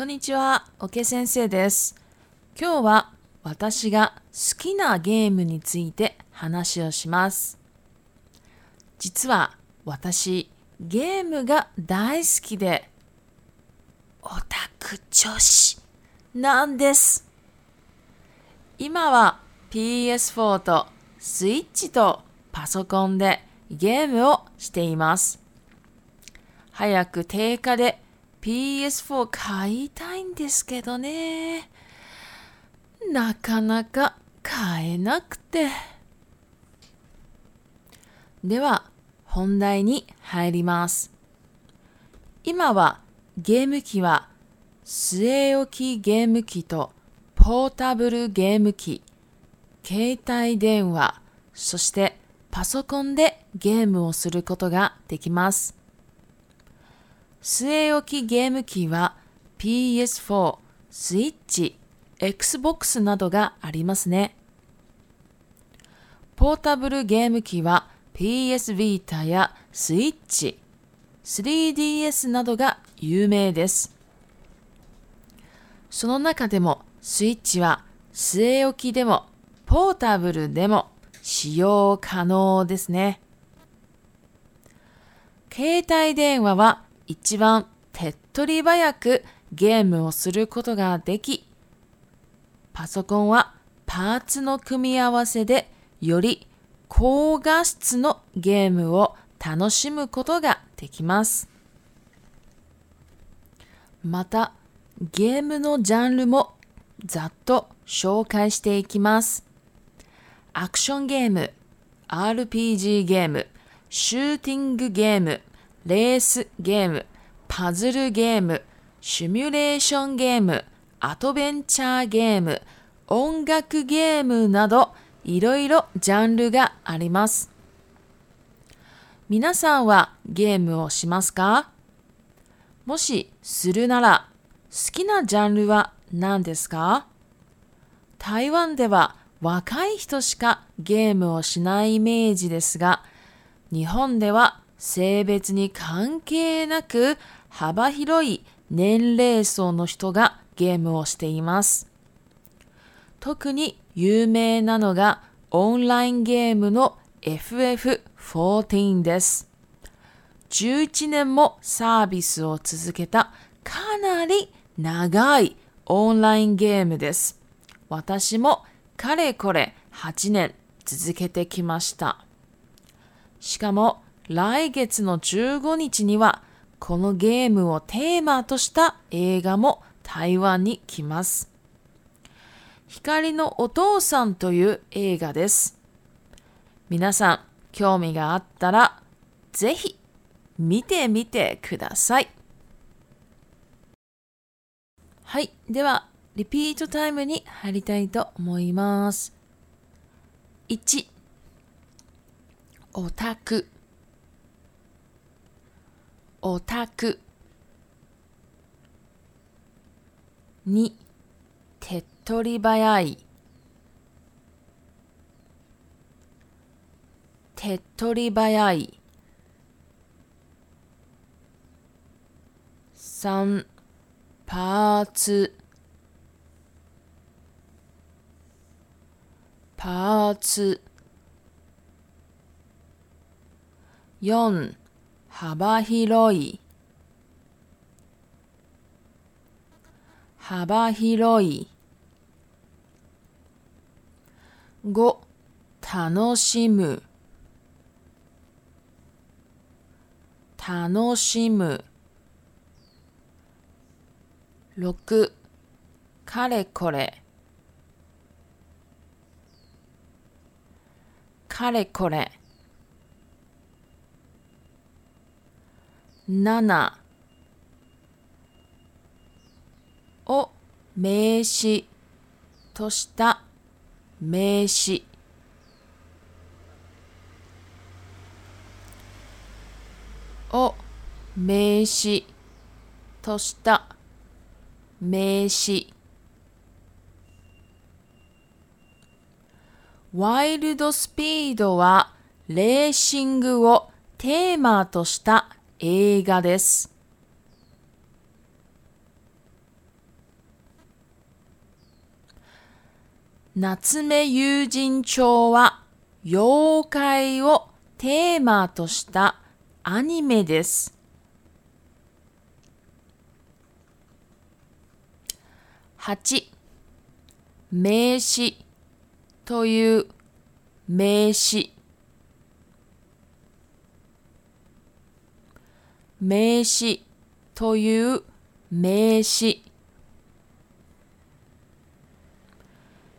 こんにちは、おけ先生です。今日は私が好きなゲームについて話をします。実は私、ゲームが大好きで、オタク女子なんです。今は PS4 とスイッチとパソコンでゲームをしています。早く定価で PS4 買いたいんですけどね。なかなか買えなくて。では、本題に入ります。今はゲーム機は据え置きゲーム機とポータブルゲーム機、携帯電話、そしてパソコンでゲームをすることができます。据え置きゲーム機は PS4、スイッチ、Xbox などがありますね。ポータブルゲーム機は PS Vita やスイッチ、3DS などが有名です。その中でもスイッチは据え置きでもポータブルでも使用可能ですね。携帯電話は一番手っ取り早くゲームをすることができ、パソコンはパーツの組み合わせでより高画質のゲームを楽しむことができます。また、ゲームのジャンルもざっと紹介していきます。アクションゲーム、RPG ゲーム、シューティングゲーム、レースゲーム、パズルゲーム、シミュレーションゲーム、アドベンチャーゲーム、音楽ゲームなど、いろいろジャンルがあります。皆さんはゲームをしますか？もしするなら、好きなジャンルは何ですか？台湾では若い人しかゲームをしないイメージですが、日本では性別に関係なく幅広い年齢層の人がゲームをしています。特に有名なのがオンラインゲームの FF14 です。11年もサービスを続けたかなり長いオンラインゲームです。私もかれこれ8年続けてきました。しかも来月の15日にはこのゲームをテーマとした映画も台湾に来ます。光のお父さんという映画です。皆さん興味があったらぜひ見てみてください。はい。では、リピートタイムに入りたいと思います。1、オタク。オタク。2、手っ取り早い。手っ取り早い。3パーツパーツ4幅広い。幅広い。5楽しむ。楽しむ。6かれこれ。かれこれ。7を名詞とした名詞。を名詞とした名詞。ワイルドスピードはレーシングをテーマとした映画です。夏目友人帳は妖怪をテーマとしたアニメです。8名詞という名詞名詞という名詞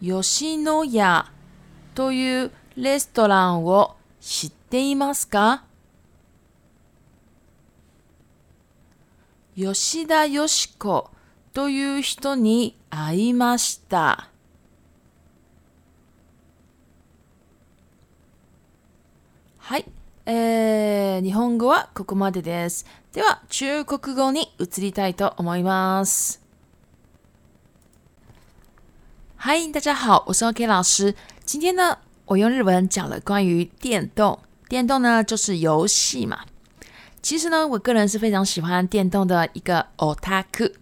吉野家というレストランを知っていますか？吉田よし子という人に会いました。はい。えー、日本語はここまでです。では、中国語に移りたいと思います。嗨，大家好，我是 OK 老师。今天呢，我用日文讲了关于电动。电动呢，就是游戏嘛。其实呢，我个人是非常喜欢电动的一个 otaku。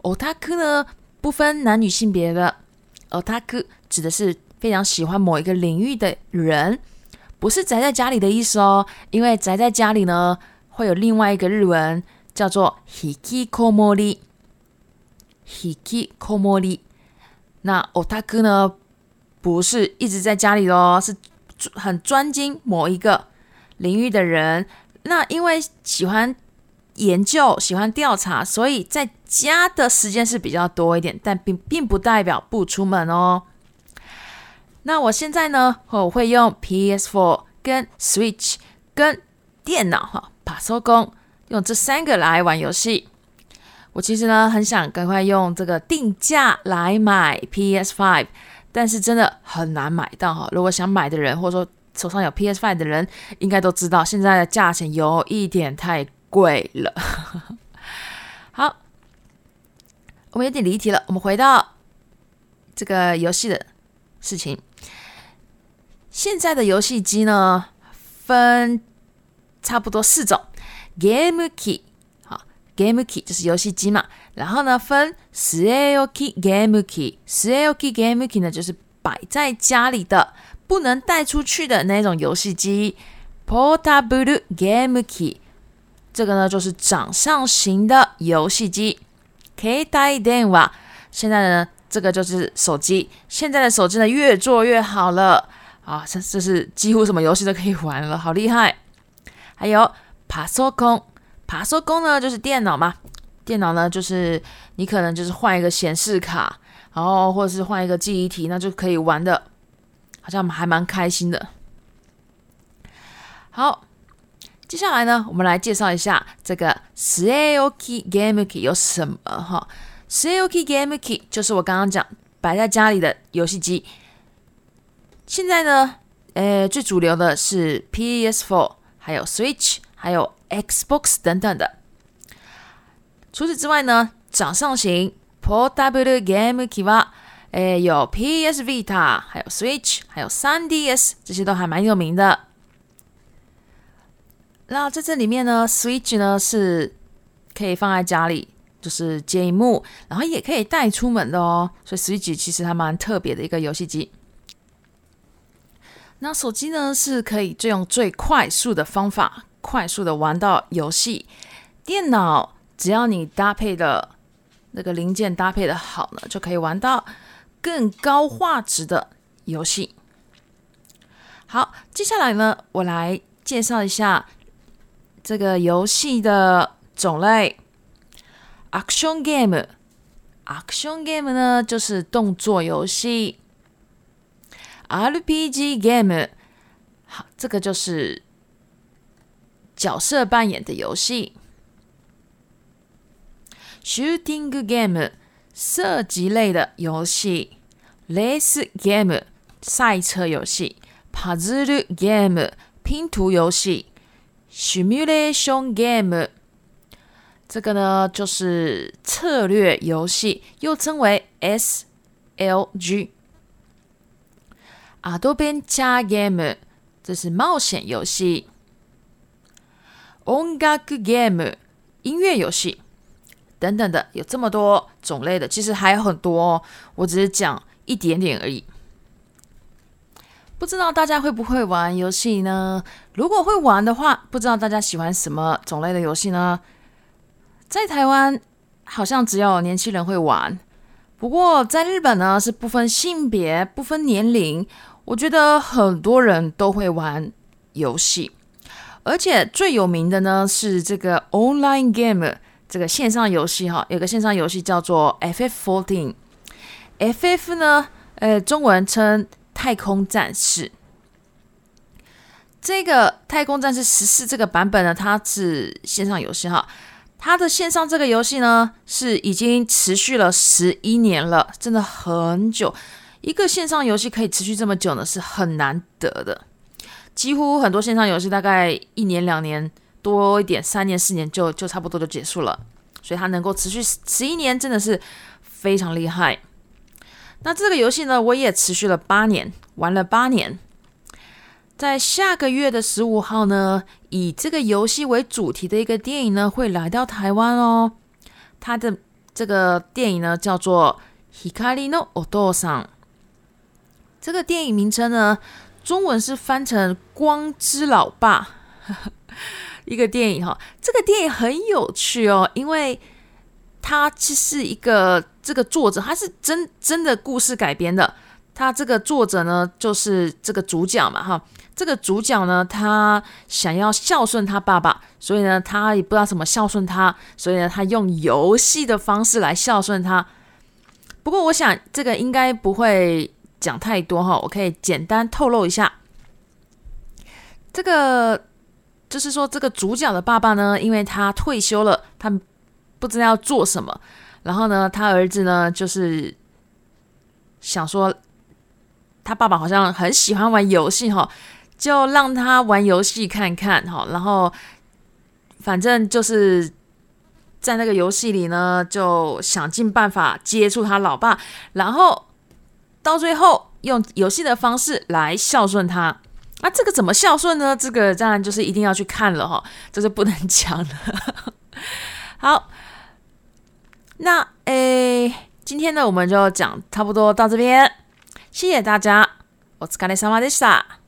otaku 呢，不分男女性别的。otaku 指的是非常喜欢某一个领域的人，不是宅在家里的意思哦。因为宅在家里呢，会有另外一个日文叫做 hikikomori。hikikomori。那 otaku 呢，不是一直在家里哦，是很专精某一个领域的人。那因为喜欢研究、喜欢调查，所以在家的时间是比较多一点，但并并不代表不出门哦。那我现在呢，我会用 PS4 跟 Switch 跟电脑哈，把收工用这三个来玩游戏。我其实呢很想赶快用这个定价来买 PS Five，但是真的很难买到哈。如果想买的人，或者说手上有 PS Five 的人，应该都知道现在的价钱有一点太贵了。好，我们有点离题了，我们回到这个游戏的事情。现在的游戏机呢，分差不多四种。：Game Key 好。Game Key 就是游戏机嘛，然后呢分 s a o k Game Key，s a o k Game Key 呢就是摆在家里的不能带出去的那种游戏机，Portable Game Key 这个呢就是掌上型的游戏机，K 带电话，现在呢这个就是手机，现在的手机呢越做越好了。啊，这这是几乎什么游戏都可以玩了，好厉害，还有 Pasocon。爬收工呢，就是电脑嘛。电脑呢，就是你可能就是换一个显示卡，然后或者是换一个记忆体，那就可以玩的，好像还蛮开心的。好，接下来呢，我们来介绍一下这个 saoki Game Key 有什么哈。saoki Game Key 就是我刚刚讲摆在家里的游戏机。现在呢，呃，最主流的是 PS4，还有 Switch，还有。Xbox 等等的。除此之外呢，掌上型 Portable Game Key 啊，诶，有 PS Vita，还有 Switch，还有 3DS，这些都还蛮有名的。那在这里面呢，Switch 呢是可以放在家里，就是接一幕，然后也可以带出门的哦。所以 Switch 其实还蛮特别的一个游戏机。那手机呢是可以最用最快速的方法。快速的玩到游戏，电脑只要你搭配的那个零件搭配的好呢，就可以玩到更高画质的游戏。好，接下来呢，我来介绍一下这个游戏的种类。Action game，Action game 呢就是动作游戏。RPG game，好，这个就是。角色扮演的游戏，shooting game 射击类的游戏，race game 赛车游戏，puzzle game 拼图游戏，simulation game 这个呢就是策略游戏，又称为 SLG。Adventure game 这是冒险游戏。音楽 game 音乐游戏等等的，有这么多种类的，其实还有很多。我只是讲一点点而已。不知道大家会不会玩游戏呢？如果会玩的话，不知道大家喜欢什么种类的游戏呢？在台湾好像只有年轻人会玩，不过在日本呢是不分性别、不分年龄，我觉得很多人都会玩游戏，而且最有名的呢是这个 online game 这个线上游戏哈，有个线上游戏叫做 FF14，FF 呢，呃，中文称。太空战士，这个太空战士十四这个版本呢，它是线上游戏哈。它的线上这个游戏呢，是已经持续了十一年了，真的很久。一个线上游戏可以持续这么久呢，是很难得的。几乎很多线上游戏大概一年、两年多一点，三年、四年就就差不多就结束了。所以它能够持续十一年，真的是非常厉害。那这个游戏呢，我也持续了八年，玩了八年。在下个月的十五号呢，以这个游戏为主题的一个电影呢，会来到台湾哦。它的这个电影呢，叫做《Hikari no Odo-san》。这个电影名称呢，中文是翻成《光之老爸》。一个电影哈，这个电影很有趣哦，因为。它其实一个这个作者，他是真真的故事改编的。他这个作者呢，就是这个主角嘛，哈。这个主角呢，他想要孝顺他爸爸，所以呢，他也不知道怎么孝顺他，所以呢，他用游戏的方式来孝顺他。不过，我想这个应该不会讲太多哈，我可以简单透露一下。这个就是说，这个主角的爸爸呢，因为他退休了，他。不知道要做什么，然后呢，他儿子呢，就是想说，他爸爸好像很喜欢玩游戏哈，就让他玩游戏看看哈，然后反正就是在那个游戏里呢，就想尽办法接触他老爸，然后到最后用游戏的方式来孝顺他。那这个怎么孝顺呢？这个当然就是一定要去看了哈，这是不能讲的。好。那诶，今天呢，我们就讲差不多到这边，谢谢大家，我是卡内萨马迪萨。